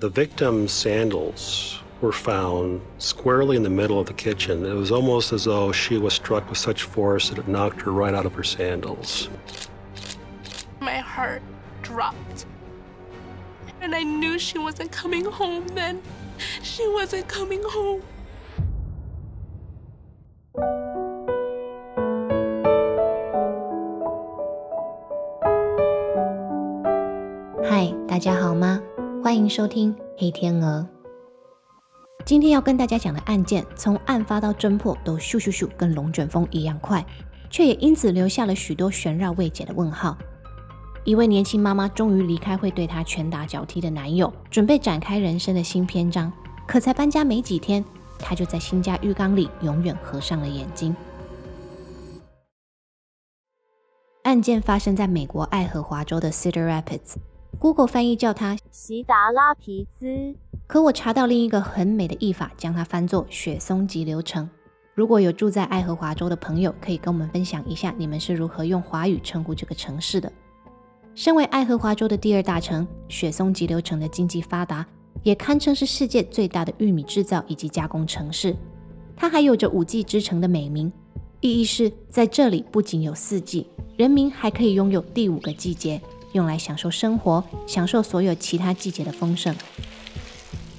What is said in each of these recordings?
The victim's sandals were found squarely in the middle of the kitchen. It was almost as though she was struck with such force that it knocked her right out of her sandals. My heart dropped. And I knew she wasn't coming home then. She wasn't coming home. 收听黑天鹅。今天要跟大家讲的案件，从案发到侦破都咻咻咻，跟龙卷风一样快，却也因此留下了许多悬绕未解的问号。一位年轻妈妈终于离开会对她拳打脚踢的男友，准备展开人生的新篇章。可才搬家没几天，她就在新家浴缸里永远合上了眼睛。案件发生在美国爱荷华州的 Cedar Rapids Rapids，Google 翻译叫它席达拉皮兹。可我查到另一个很美的译法，将它翻作雪松级流程。如果有住在爱荷华州的朋友，可以跟我们分享一下你们是如何用华语称呼这个城市的。身为爱荷华州的第二大城，雪松急流城的经济发达，也堪称是世界最大的玉米制造以及加工城市。它还有着五季之城的美名，意义是在这里不仅有四季，人民还可以拥有第五个季节，用来享受生活，享受所有其他季节的丰盛。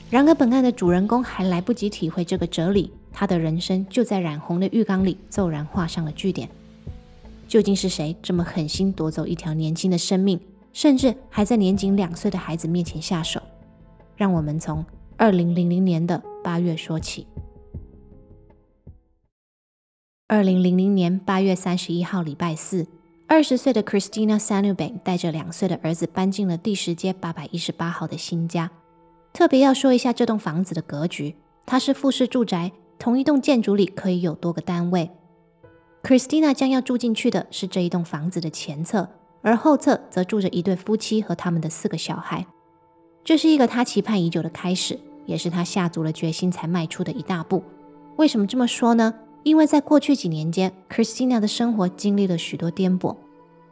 然而，本案的主人公还来不及体会这个哲理，他的人生就在染红的浴缸里骤然画上了句点。究竟是谁这么狠心夺走一条年轻的生命，甚至还在年仅两岁的孩子面前下手？让我们从二零零零年的八月说起。二零零零年八月三十一号，礼拜四，二十岁的 Christina Sanubank 带着两岁的儿子搬进了第十街八百一十八号的新家。特别要说一下这栋房子的格局，它是复式住宅，同一栋建筑里可以有多个单位。Christina 将要住进去的是这一栋房子的前侧，而后侧则住着一对夫妻和他们的四个小孩。这是一个他期盼已久的开始，也是他下足了决心才迈出的一大步。为什么这么说呢？因为在过去几年间，Christina 的生活经历了许多颠簸。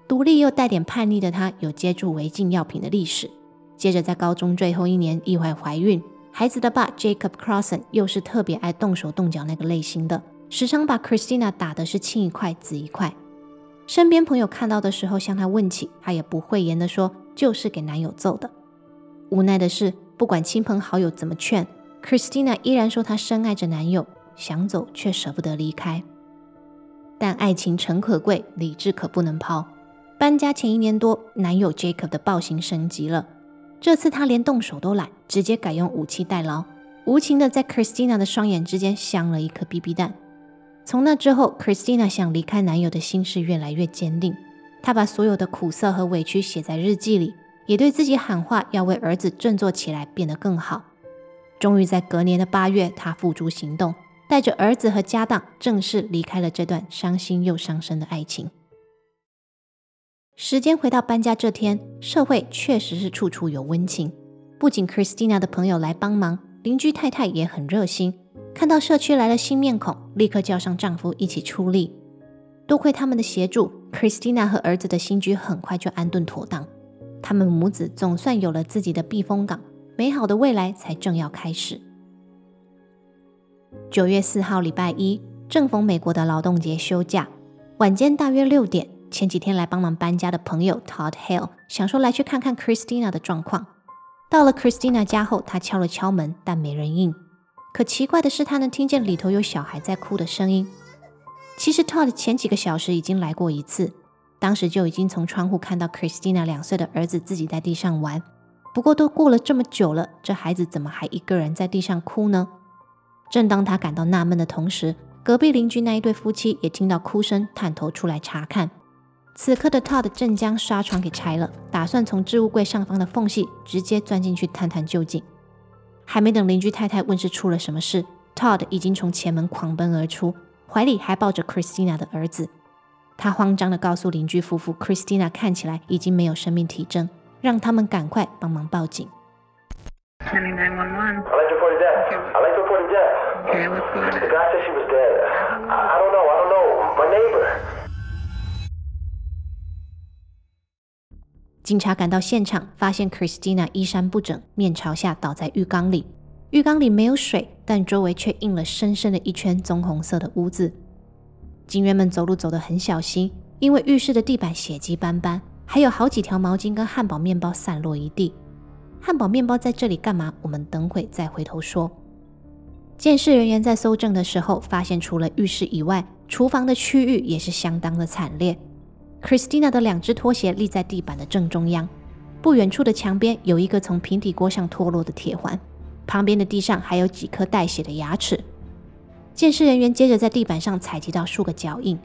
独立又带点叛逆的她，有接触违禁药品的历史。接着在高中最后一年意外怀孕，孩子的爸 Jacob Crossan 又是特别爱动手动脚那个类型的。时常把 Christina 打的是青一块紫一块，身边朋友看到的时候向她问起，她也不讳言的说就是给男友揍的。无奈的是，不管亲朋好友怎么劝，Christina 依然说她深爱着男友，想走却舍不得离开。但爱情诚可贵，理智可不能抛。搬家前一年多，男友 Jacob 的暴行升级了，这次他连动手都懒，直接改用武器代劳，无情的在 Christina 的双眼之间镶了一颗 BB 弹。从那之后，Christina 想离开男友的心是越来越坚定。她把所有的苦涩和委屈写在日记里，也对自己喊话，要为儿子振作起来，变得更好。终于在隔年的八月，她付诸行动，带着儿子和家当，正式离开了这段伤心又伤身的爱情。时间回到搬家这天，社会确实是处处有温情。不仅 Christina 的朋友来帮忙，邻居太太也很热心。看到社区来了新面孔，立刻叫上丈夫一起出力。多亏他们的协助，Christina 和儿子的新居很快就安顿妥当。他们母子总算有了自己的避风港，美好的未来才正要开始。九月四号，礼拜一，正逢美国的劳动节休假，晚间大约六点，前几天来帮忙搬家的朋友 Todd Hale 想说来去看看 Christina 的状况。到了 Christina 家后，他敲了敲门，但没人应。可奇怪的是，他能听见里头有小孩在哭的声音。其实 Todd 前几个小时已经来过一次，当时就已经从窗户看到 Christina 两岁的儿子自己在地上玩。不过都过了这么久了，这孩子怎么还一个人在地上哭呢？正当他感到纳闷的同时，隔壁邻居那一对夫妻也听到哭声，探头出来查看。此刻的 Todd 正将纱窗给拆了，打算从置物柜上方的缝隙直接钻进去探探究竟。还没等邻居太太问是出了什么事，Todd 已经从前门狂奔而出，怀里还抱着 Christina 的儿子。他慌张地告诉邻居夫妇，Christina 看起来已经没有生命体征，让他们赶快帮忙报警。警察赶到现场，发现 Christina 衣衫不整，面朝下倒在浴缸里。浴缸里没有水，但周围却印了深深的一圈棕红色的污渍。警员们走路走得很小心，因为浴室的地板血迹斑斑，还有好几条毛巾跟汉堡面包散落一地。汉堡面包在这里干嘛？我们等会再回头说。监视人员在搜证的时候，发现除了浴室以外，厨房的区域也是相当的惨烈。Christina 的两只拖鞋立在地板的正中央，不远处的墙边有一个从平底锅上脱落的铁环，旁边的地上还有几颗带血的牙齿。监视人员接着在地板上采集到数个脚印，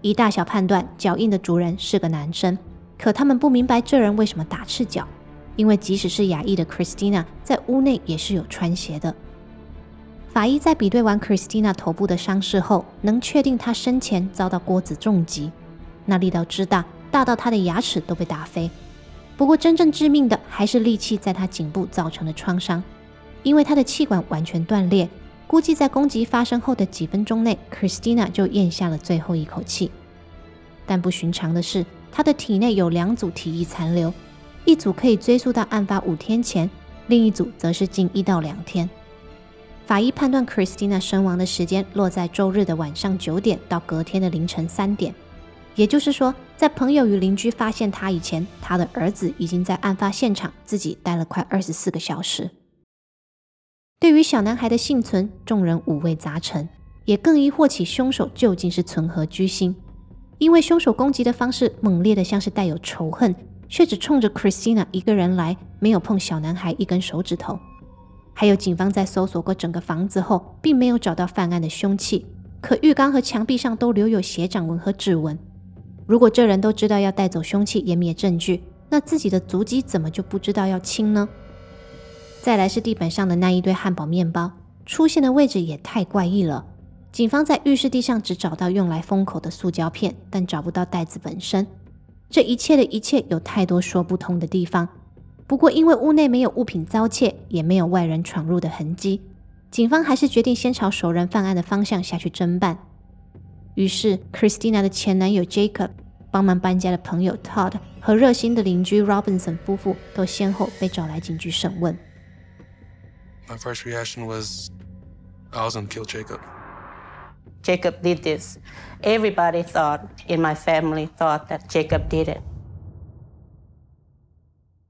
以大小判断脚印的主人是个男生，可他们不明白这人为什么打赤脚，因为即使是亚裔的 Christina 在屋内也是有穿鞋的。法医在比对完 Christina 头部的伤势后，能确定她生前遭到锅子重击，那力道之大，大到她的牙齿都被打飞。不过真正致命的还是利器在她颈部造成的创伤，因为她的气管完全断裂，估计在攻击发生后的几分钟内，Christina 就咽下了最后一口气。但不寻常的是，她的体内有两组体液残留，一组可以追溯到案发五天前，另一组则是近一到两天。法医判断 Christina 身亡的时间落在周日的晚上九点到隔天的凌晨三点，也就是说，在朋友与邻居发现他以前，他的儿子已经在案发现场自己待了快二十四个小时。对于小男孩的幸存，众人五味杂陈，也更疑惑起凶手究竟是存何居心，因为凶手攻击的方式猛烈的像是带有仇恨，却只冲着 Christina 一个人来，没有碰小男孩一根手指头。还有，警方在搜索过整个房子后，并没有找到犯案的凶器，可浴缸和墙壁上都留有血掌纹和指纹。如果这人都知道要带走凶器湮灭证据，那自己的足迹怎么就不知道要清呢？再来是地板上的那一堆汉堡面包，出现的位置也太怪异了。警方在浴室地上只找到用来封口的塑胶片，但找不到袋子本身。这一切的一切有太多说不通的地方。不过，因为屋内没有物品遭窃，也没有外人闯入的痕迹，警方还是决定先朝熟人犯案的方向下去侦办。于是，Christina 的前男友 Jacob、帮忙搬家的朋友 Todd 和热心的邻居 Robinson 夫妇都先后被找来警局审问。My first reaction was I wasn't kill Jacob. Jacob did this. Everybody thought in my family thought that Jacob did it.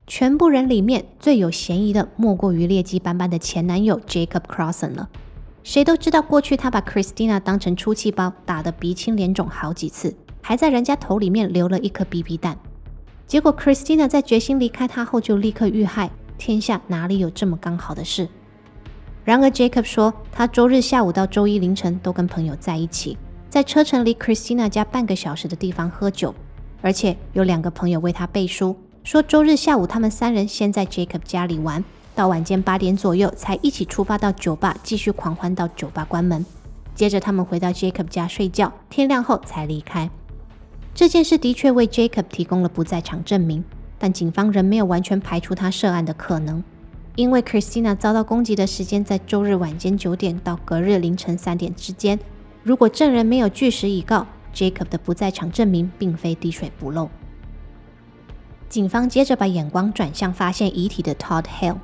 全部人里面最有嫌疑的，莫过于劣迹斑斑的前男友 Jacob Crossan 了。谁都知道，过去他把 Christina 当成出气包，打得鼻青脸肿好几次，还在人家头里面留了一颗 BB 弹。结果 Christina 在决心离开他后，就立刻遇害。天下哪里有这么刚好的事？然而 Jacob 说，他周日下午到周一凌晨都跟朋友在一起，在车程离 Christina 家半个小时的地方喝酒，而且有两个朋友为他背书。说周日下午他们三人先在 Jacob 家里玩，到晚间八点左右才一起出发到酒吧继续狂欢到酒吧关门。接着他们回到 Jacob 家睡觉，天亮后才离开。这件事的确为 Jacob 提供了不在场证明，但警方仍没有完全排除他涉案的可能，因为 Christina 遭到攻击的时间在周日晚间九点到隔日凌晨三点之间。如果证人没有据实以告，Jacob 的不在场证明并非滴水不漏。警方接着把眼光转向发现遗体的 Todd Hale，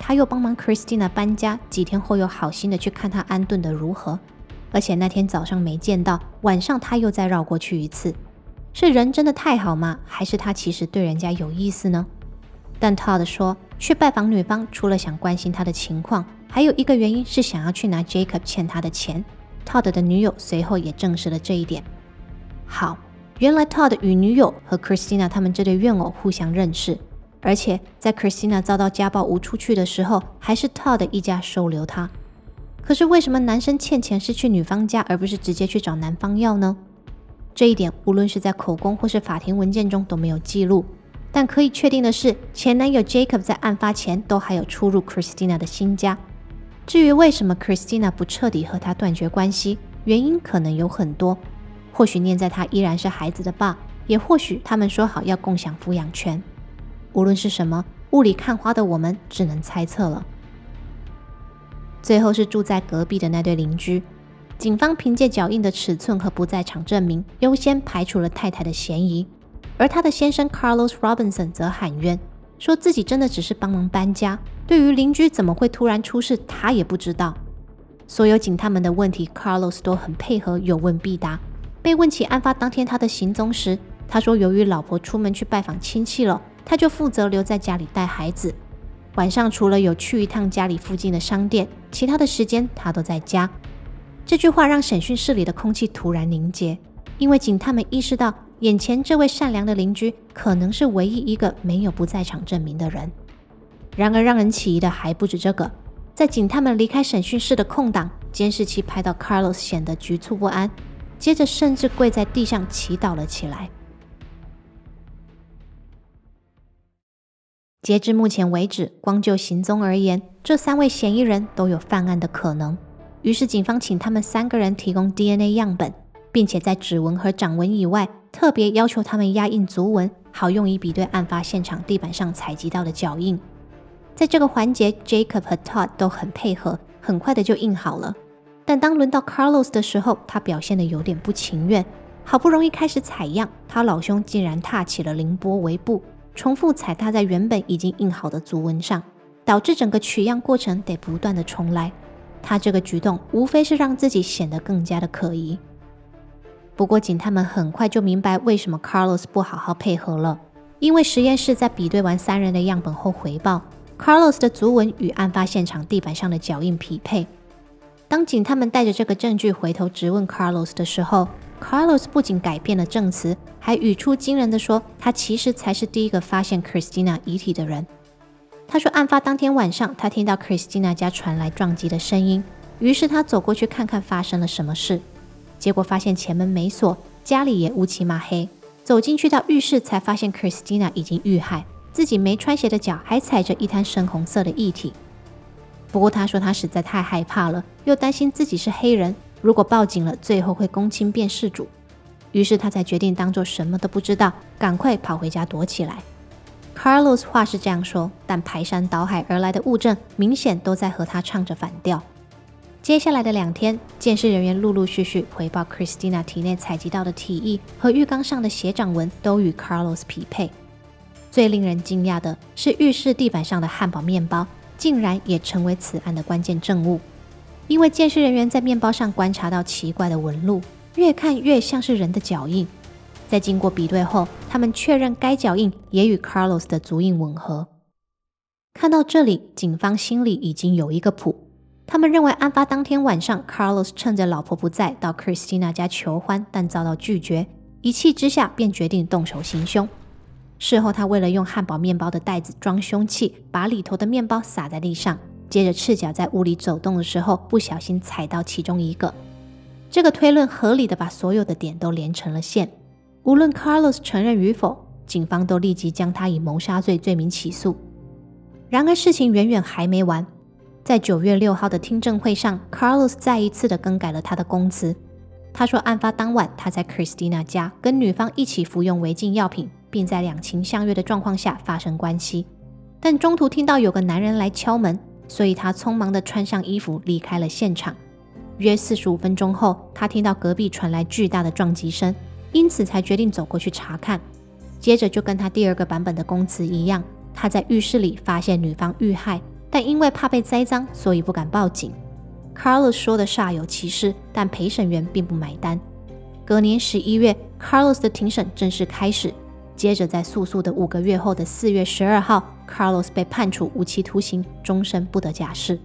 他又帮忙 Christina 搬家，几天后又好心的去看他安顿的如何，而且那天早上没见到，晚上他又再绕过去一次，是人真的太好吗？还是他其实对人家有意思呢？但 Todd 说，去拜访女方除了想关心她的情况，还有一个原因是想要去拿 Jacob 欠他的钱。Todd 的女友随后也证实了这一点。好。原来 Todd 与女友和 Christina 他们这对怨偶互相认识，而且在 Christina 遭到家暴无处去的时候，还是 Todd 一家收留她。可是为什么男生欠钱是去女方家，而不是直接去找男方要呢？这一点无论是在口供或是法庭文件中都没有记录。但可以确定的是，前男友 Jacob 在案发前都还有出入 Christina 的新家。至于为什么 Christina 不彻底和他断绝关系，原因可能有很多。或许念在他依然是孩子的爸，也或许他们说好要共享抚养权。无论是什么，雾里看花的我们只能猜测了。最后是住在隔壁的那对邻居，警方凭借脚印的尺寸和不在场证明，优先排除了太太的嫌疑。而他的先生 Carlos Robinson 则喊冤，说自己真的只是帮忙搬家，对于邻居怎么会突然出事，他也不知道。所有警探们的问题，Carlos 都很配合，有问必答。被问起案发当天他的行踪时，他说由于老婆出门去拜访亲戚了，他就负责留在家里带孩子。晚上除了有去一趟家里附近的商店，其他的时间他都在家。这句话让审讯室里的空气突然凝结，因为警探们意识到，眼前这位善良的邻居可能是唯一一个没有不在场证明的人。然而，让人起疑的还不止这个。在警探们离开审讯室的空档，监视器拍到 Carlos 显得局促不安，接着甚至跪在地上祈祷了起来。截至目前为止，光就行踪而言，这三位嫌疑人都有犯案的可能。于是，警方请他们三个人提供 DNA 样本，并且在指纹和掌纹以外，特别要求他们压印足纹，好用以比对案发现场地板上采集到的脚印。在这个环节，Jacob 和 Todd 都很配合，很快的就印好了。但当轮到 Carlos 的时候，他表现的有点不情愿。好不容易开始采样，他老兄竟然踏起了凌波微步，重复踩踏在原本已经印好的足纹上，导致整个取样过程得不断的重来。他这个举动无非是让自己显得更加的可疑。不过，警探们很快就明白为什么 Carlos 不好好配合了，因为实验室在比对完三人的样本后回报，Carlos 的足纹与案发现场地板上的脚印匹配。当警探们带着这个证据回头质问 Carlos 的时候，Carlos 不仅改变了证词，还语出惊人的说，他其实才是第一个发现 Christina 遗体的人。他说，案发当天晚上，他听到 Christina 家传来撞击的声音，于是他走过去看看发生了什么事。结果发现前门没锁，家里也乌漆嘛黑。走进去到浴室，才发现 Christina 已经遇害，自己没穿鞋的脚还踩着一滩深红色的液体。不过他说他实在太害怕了，又担心自己是黑人，如果报警了，最后会公亲变事主。于是他才决定当做什么都不知道，赶快跑回家躲起来。Carlos 话是这样说，但排山倒海而来的物证明显都在和他唱着反调。接下来的两天，监视人员陆陆续续回报，Christina 体内采集到的体液和浴缸上的血掌纹都与 Carlos 匹配。最令人惊讶的是，浴室地板上的汉堡面包竟然也成为此案的关键证物，因为监视人员在面包上观察到奇怪的纹路，越看越像是人的脚印。在经过比对后，他们确认该脚印也与 Carlos 的足印吻合。看到这里，警方心里已经有一个谱。他们认为，案发当天晚上，Carlos 趁着老婆不在，到 Christina 家求欢，但遭到拒绝。一气之下，便决定动手行凶。事后，他为了用汉堡面包的袋子装凶器，把里头的面包撒在地上，接着赤脚在屋里走动的时候，不小心踩到其中一个。这个推论合理的把所有的点都连成了线。无论 Carlos 承认与否，警方都立即将他以谋杀罪罪名起诉。然而事情远远还没完，在九月六号的听证会上，Carlos 再一次的更改了他的供词。他说，案发当晚他在 Christina 家跟女方一起服用违禁药品，并在两情相悦的状况下发生关系。但中途听到有个男人来敲门，所以他匆忙的穿上衣服离开了现场。约四十五分钟后，他听到隔壁传来巨大的撞击声。因此才决定走过去查看，接着就跟他第二个版本的供词一样，他在浴室里发现女方遇害，但因为怕被栽赃，所以不敢报警。Carlos 说的煞有其事，但陪审员并不买单。隔年十一月，Carlos 的庭审正式开始。接着在诉讼的五个月后的四月十二号，Carlos 被判处无期徒刑，终身不得假释。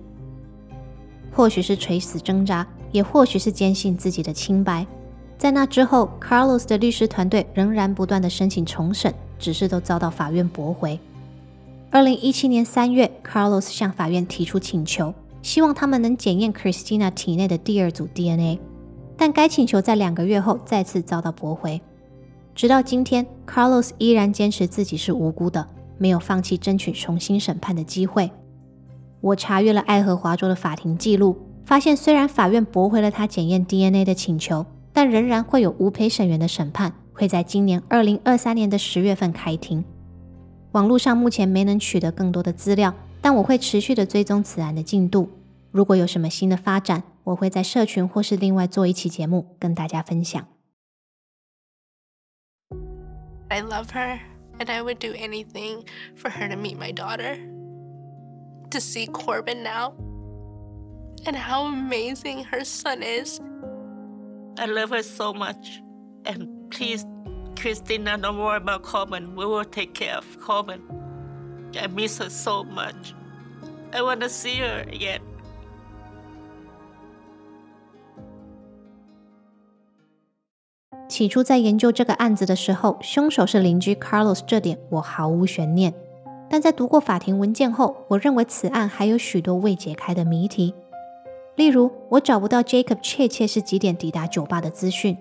或许是垂死挣扎，也或许是坚信自己的清白。在那之后，Carlos 的律师团队仍然不断的申请重审，只是都遭到法院驳回。二零一七年三月，Carlos 向法院提出请求，希望他们能检验 Christina 体内的第二组 DNA，但该请求在两个月后再次遭到驳回。直到今天，Carlos 依然坚持自己是无辜的，没有放弃争取重新审判的机会。我查阅了爱荷华州的法庭记录，发现虽然法院驳回了他检验 DNA 的请求。但仍然会有无陪审员的审判，会在今年二零二三年的十月份开庭。网络上目前没能取得更多的资料，但我会持续的追踪此案的进度。如果有什么新的发展，我会在社群或是另外做一期节目跟大家分享。 I love her, and I would do anything for her to meet my daughter. To see Corbin now, and how amazing her son is. I love her so much. And please, Christina, no more about Corbin. We will take care of Corbin. I miss her so much. I want to see her again. 起初在研究这个案子的时候，凶手是邻居 Carlos，这点我毫无悬念。但在读过法庭文件后，我认为此案还有许多未解开的谜题。例如，我找不到 Jacob 确切是几点抵达酒吧的资讯。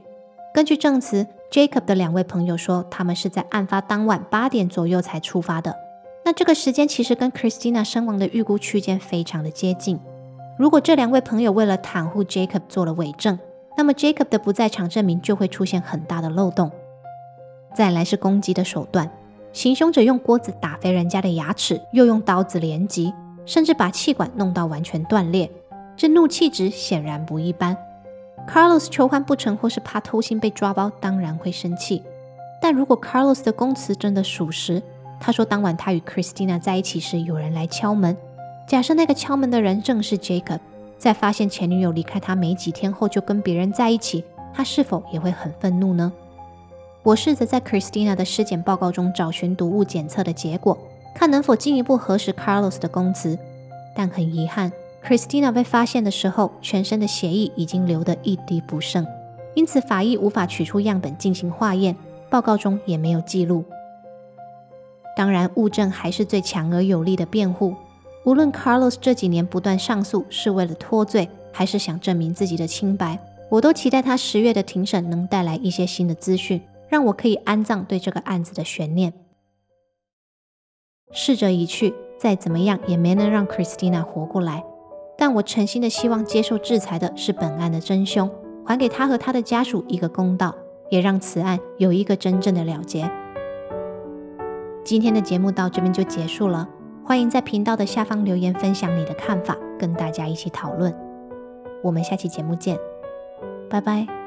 根据证词，Jacob 的两位朋友说，他们是在案发当晚八点左右才出发的。那这个时间其实跟 Christina 身亡的预估区间非常的接近。如果这两位朋友为了袒护 Jacob 做了伪证，那么 Jacob 的不在场证明就会出现很大的漏洞。再来是攻击的手段，行凶者用锅子打飞人家的牙齿，又用刀子连击，甚至把气管弄到完全断裂，这怒气值显然不一般。Carlos 求欢不成，或是怕偷腥被抓包，当然会生气。但如果 Carlos 的供词真的属实，他说当晚他与 Christina 在一起时，有人来敲门。假设那个敲门的人正是 Jacob。在发现前女友离开他没几天后就跟别人在一起，他是否也会很愤怒呢？我试着在 Christina 的尸检报告中找寻毒物检测的结果，看能否进一步核实 Carlos 的供词。但很遗憾，Christina 被发现的时候，全身的血液已经流得一滴不剩，因此法医无法取出样本进行化验，报告中也没有记录。当然，物证还是最强而有力的辩护。无论 Carlos 这几年不断上诉是为了脱罪，还是想证明自己的清白，我都期待他十月的庭审能带来一些新的资讯，让我可以安葬对这个案子的悬念。逝者已去，再怎么样也没能让 Christina 活过来。但我诚心的希望接受制裁的是本案的真凶，还给他和他的家属一个公道，也让此案有一个真正的了结。今天的节目到这边就结束了。欢迎在频道的下方留言分享你的看法，跟大家一起讨论。我们下期节目见，拜拜。